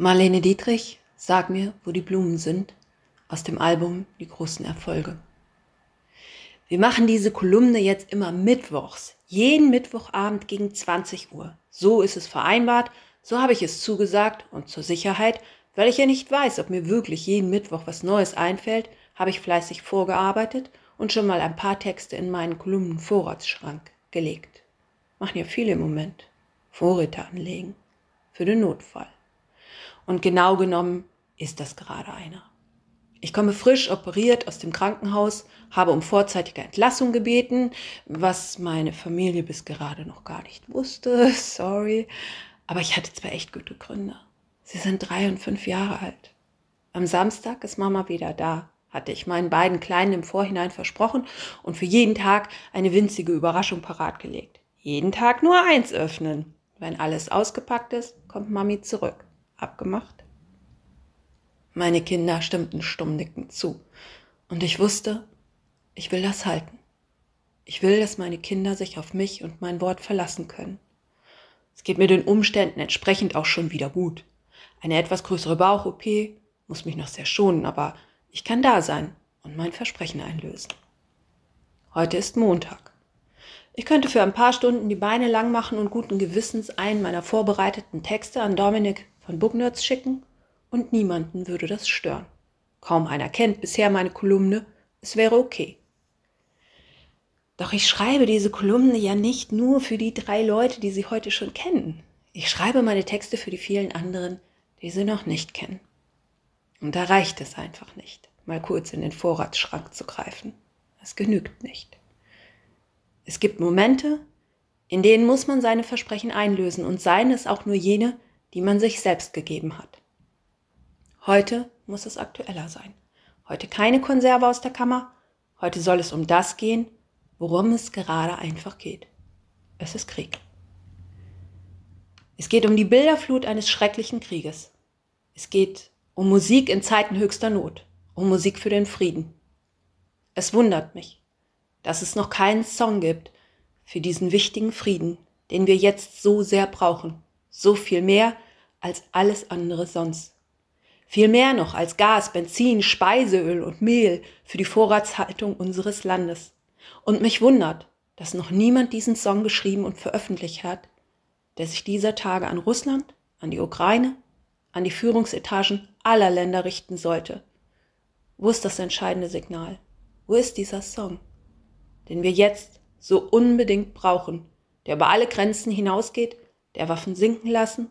Marlene Dietrich, sag mir, wo die Blumen sind, aus dem Album Die großen Erfolge. Wir machen diese Kolumne jetzt immer mittwochs, jeden Mittwochabend gegen 20 Uhr. So ist es vereinbart, so habe ich es zugesagt und zur Sicherheit, weil ich ja nicht weiß, ob mir wirklich jeden Mittwoch was Neues einfällt, habe ich fleißig vorgearbeitet und schon mal ein paar Texte in meinen Kolumnenvorratsschrank gelegt. Machen ja viele im Moment. Vorräte anlegen. Für den Notfall. Und genau genommen ist das gerade einer. Ich komme frisch operiert aus dem Krankenhaus, habe um vorzeitige Entlassung gebeten, was meine Familie bis gerade noch gar nicht wusste. Sorry. Aber ich hatte zwei echt gute Gründe. Sie sind drei und fünf Jahre alt. Am Samstag ist Mama wieder da, hatte ich meinen beiden Kleinen im Vorhinein versprochen und für jeden Tag eine winzige Überraschung parat gelegt. Jeden Tag nur eins öffnen. Wenn alles ausgepackt ist, kommt Mami zurück abgemacht? Meine Kinder stimmten stummnickend zu. Und ich wusste, ich will das halten. Ich will, dass meine Kinder sich auf mich und mein Wort verlassen können. Es geht mir den Umständen entsprechend auch schon wieder gut. Eine etwas größere Bauch-OP muss mich noch sehr schonen, aber ich kann da sein und mein Versprechen einlösen. Heute ist Montag. Ich könnte für ein paar Stunden die Beine lang machen und guten Gewissens einen meiner vorbereiteten Texte an Dominik von Booknerds schicken und niemanden würde das stören. Kaum einer kennt bisher meine Kolumne, es wäre okay. Doch ich schreibe diese Kolumne ja nicht nur für die drei Leute, die sie heute schon kennen. Ich schreibe meine Texte für die vielen anderen, die sie noch nicht kennen. Und da reicht es einfach nicht, mal kurz in den Vorratsschrank zu greifen. Es genügt nicht. Es gibt Momente, in denen muss man seine Versprechen einlösen und seien es auch nur jene, die man sich selbst gegeben hat. Heute muss es aktueller sein. Heute keine Konserve aus der Kammer. Heute soll es um das gehen, worum es gerade einfach geht. Es ist Krieg. Es geht um die Bilderflut eines schrecklichen Krieges. Es geht um Musik in Zeiten höchster Not, um Musik für den Frieden. Es wundert mich, dass es noch keinen Song gibt für diesen wichtigen Frieden, den wir jetzt so sehr brauchen so viel mehr als alles andere sonst. Viel mehr noch als Gas, Benzin, Speiseöl und Mehl für die Vorratshaltung unseres Landes. Und mich wundert, dass noch niemand diesen Song geschrieben und veröffentlicht hat, der sich dieser Tage an Russland, an die Ukraine, an die Führungsetagen aller Länder richten sollte. Wo ist das entscheidende Signal? Wo ist dieser Song, den wir jetzt so unbedingt brauchen, der über alle Grenzen hinausgeht der Waffen sinken lassen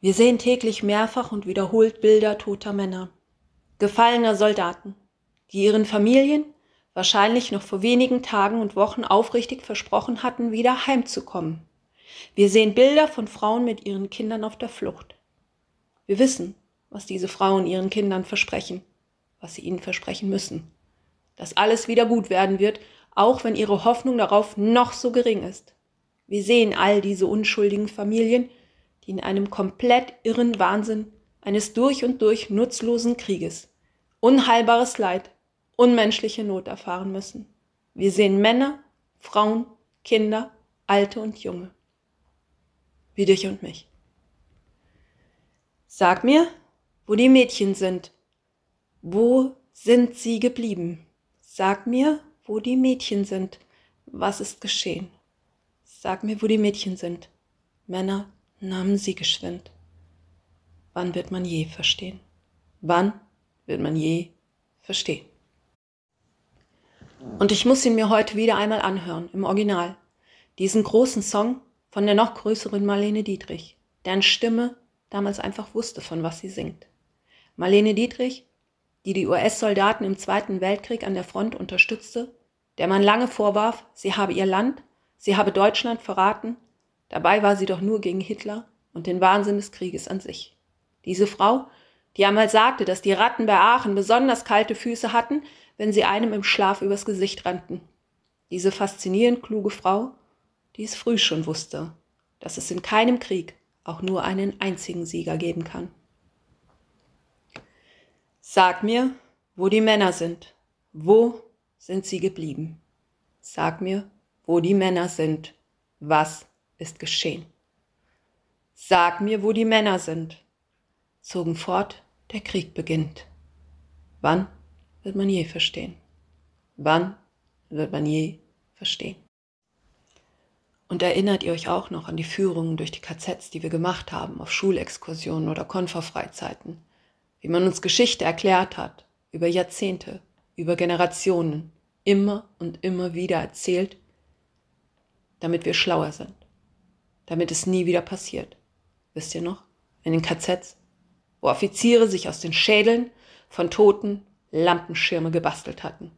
Wir sehen täglich mehrfach und wiederholt Bilder toter Männer, gefallener Soldaten, die ihren Familien wahrscheinlich noch vor wenigen Tagen und Wochen aufrichtig versprochen hatten, wieder heimzukommen. Wir sehen Bilder von Frauen mit ihren Kindern auf der Flucht. Wir wissen, was diese Frauen ihren Kindern versprechen, was sie ihnen versprechen müssen. Dass alles wieder gut werden wird, auch wenn ihre Hoffnung darauf noch so gering ist. Wir sehen all diese unschuldigen Familien, die in einem komplett irren Wahnsinn eines durch und durch nutzlosen Krieges unheilbares Leid, unmenschliche Not erfahren müssen. Wir sehen Männer, Frauen, Kinder, Alte und Junge. Wie dich und mich. Sag mir, wo die Mädchen sind. Wo sind sie geblieben? Sag mir, wo die Mädchen sind. Was ist geschehen? Sag mir, wo die Mädchen sind. Männer, nahmen sie geschwind. Wann wird man je verstehen? Wann wird man je verstehen? Und ich muss ihn mir heute wieder einmal anhören, im Original. Diesen großen Song von der noch größeren Marlene Dietrich, deren Stimme damals einfach wusste, von was sie singt. Marlene Dietrich, die die US-Soldaten im Zweiten Weltkrieg an der Front unterstützte, der man lange vorwarf, sie habe ihr Land, sie habe Deutschland verraten Dabei war sie doch nur gegen Hitler und den Wahnsinn des Krieges an sich. Diese Frau, die einmal sagte, dass die Ratten bei Aachen besonders kalte Füße hatten, wenn sie einem im Schlaf übers Gesicht rannten. Diese faszinierend kluge Frau, die es früh schon wusste, dass es in keinem Krieg auch nur einen einzigen Sieger geben kann. Sag mir, wo die Männer sind. Wo sind sie geblieben? Sag mir, wo die Männer sind. Was ist geschehen? Sag mir, wo die Männer sind. Zogen fort, der Krieg beginnt. Wann wird man je verstehen? Wann wird man je verstehen? Und erinnert ihr euch auch noch an die Führungen durch die KZs, die wir gemacht haben, auf Schulexkursionen oder Konferfreizeiten? Wie man uns Geschichte erklärt hat, über Jahrzehnte, über Generationen, immer und immer wieder erzählt, damit wir schlauer sind, damit es nie wieder passiert. Wisst ihr noch? In den KZs, wo Offiziere sich aus den Schädeln von Toten Lampenschirme gebastelt hatten.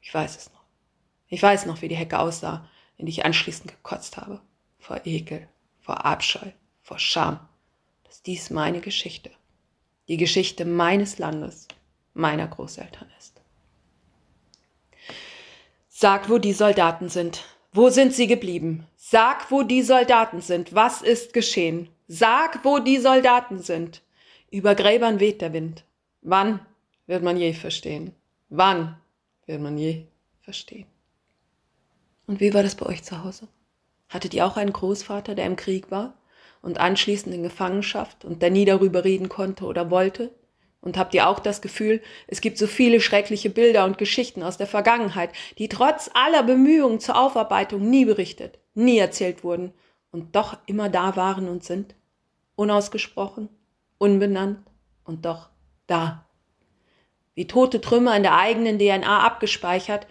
Ich weiß es noch. Ich weiß noch, wie die Hecke aussah, in die ich anschließend gekotzt habe. Vor Ekel, vor Abscheu, vor Scham. Dass dies meine Geschichte, die Geschichte meines Landes, meiner Großeltern ist. Sag, wo die Soldaten sind. Wo sind sie geblieben? Sag, wo die Soldaten sind. Was ist geschehen? Sag, wo die Soldaten sind. Über Gräbern weht der Wind. Wann wird man je verstehen? Wann wird man je verstehen? Und wie war das bei euch zu Hause? Hattet ihr auch einen Großvater, der im Krieg war und anschließend in Gefangenschaft und der nie darüber reden konnte oder wollte? Und habt ihr auch das Gefühl, es gibt so viele schreckliche Bilder und Geschichten aus der Vergangenheit, die trotz aller Bemühungen zur Aufarbeitung nie berichtet, nie erzählt wurden und doch immer da waren und sind? Unausgesprochen, unbenannt und doch da. Wie tote Trümmer in der eigenen DNA abgespeichert,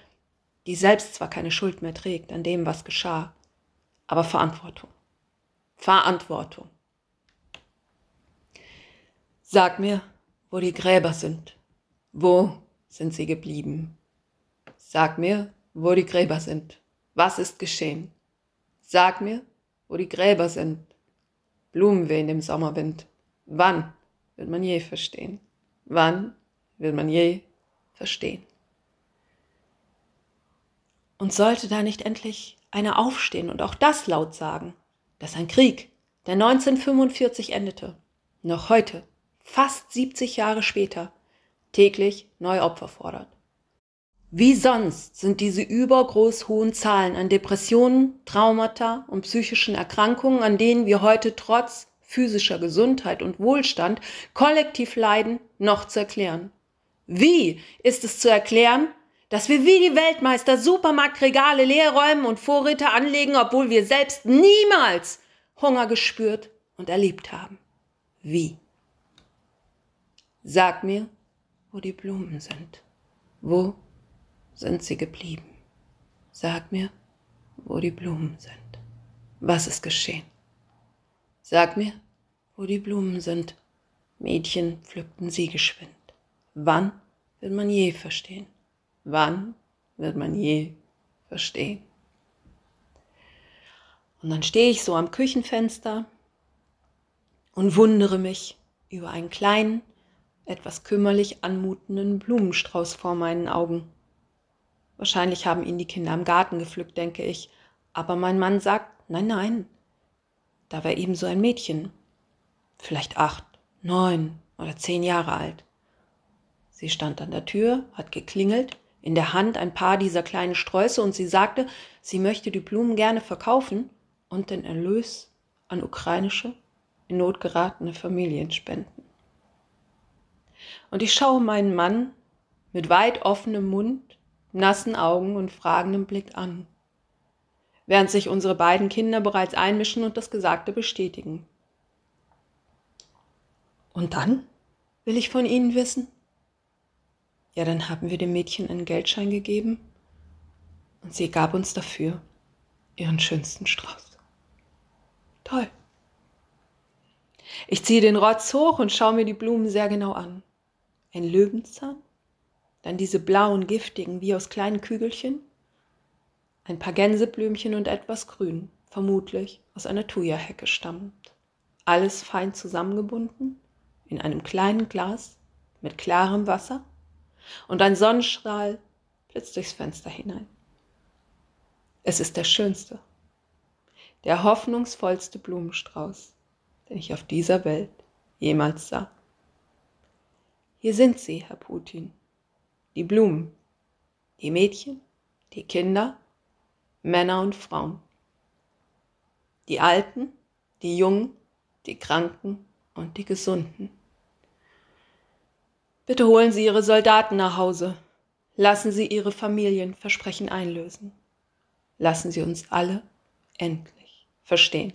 die selbst zwar keine Schuld mehr trägt an dem, was geschah, aber Verantwortung. Verantwortung. Sag mir, wo die Gräber sind. Wo sind sie geblieben? Sag mir, wo die Gräber sind. Was ist geschehen? Sag mir, wo die Gräber sind. Blumen wehen im Sommerwind. Wann wird man je verstehen? Wann wird man je verstehen? Und sollte da nicht endlich einer aufstehen und auch das laut sagen, dass ein Krieg, der 1945 endete, noch heute, fast 70 Jahre später, täglich neue Opfer fordert. Wie sonst sind diese übergroß hohen Zahlen an Depressionen, Traumata und psychischen Erkrankungen, an denen wir heute trotz physischer Gesundheit und Wohlstand kollektiv leiden, noch zu erklären? Wie ist es zu erklären, dass wir wie die Weltmeister Supermarktregale leer räumen und Vorräte anlegen, obwohl wir selbst niemals Hunger gespürt und erlebt haben. Wie? Sag mir, wo die Blumen sind. Wo sind sie geblieben? Sag mir, wo die Blumen sind. Was ist geschehen? Sag mir, wo die Blumen sind. Mädchen pflückten sie geschwind. Wann wird man je verstehen? Wann wird man je verstehen? Und dann stehe ich so am Küchenfenster und wundere mich über einen kleinen, etwas kümmerlich anmutenden Blumenstrauß vor meinen Augen. Wahrscheinlich haben ihn die Kinder im Garten gepflückt, denke ich, aber mein Mann sagt, nein, nein, da war eben so ein Mädchen, vielleicht acht, neun oder zehn Jahre alt. Sie stand an der Tür, hat geklingelt in der Hand ein paar dieser kleinen Sträuße und sie sagte, sie möchte die Blumen gerne verkaufen und den Erlös an ukrainische, in Not geratene Familien spenden. Und ich schaue meinen Mann mit weit offenem Mund, nassen Augen und fragendem Blick an, während sich unsere beiden Kinder bereits einmischen und das Gesagte bestätigen. Und dann will ich von ihnen wissen, ja, dann haben wir dem Mädchen einen Geldschein gegeben und sie gab uns dafür ihren schönsten Strauß. Toll. Ich ziehe den Rotz hoch und schaue mir die Blumen sehr genau an. Ein Löwenzahn, dann diese blauen, giftigen, wie aus kleinen Kügelchen, ein paar Gänseblümchen und etwas Grün, vermutlich aus einer Thuja-Hecke stammend. Alles fein zusammengebunden, in einem kleinen Glas mit klarem Wasser und ein Sonnenstrahl blitzt durchs Fenster hinein. Es ist der schönste, der hoffnungsvollste Blumenstrauß, den ich auf dieser Welt jemals sah. Hier sind sie, Herr Putin, die Blumen, die Mädchen, die Kinder, Männer und Frauen, die Alten, die Jungen, die Kranken und die Gesunden. Bitte holen Sie Ihre Soldaten nach Hause. Lassen Sie Ihre Familienversprechen einlösen. Lassen Sie uns alle endlich verstehen.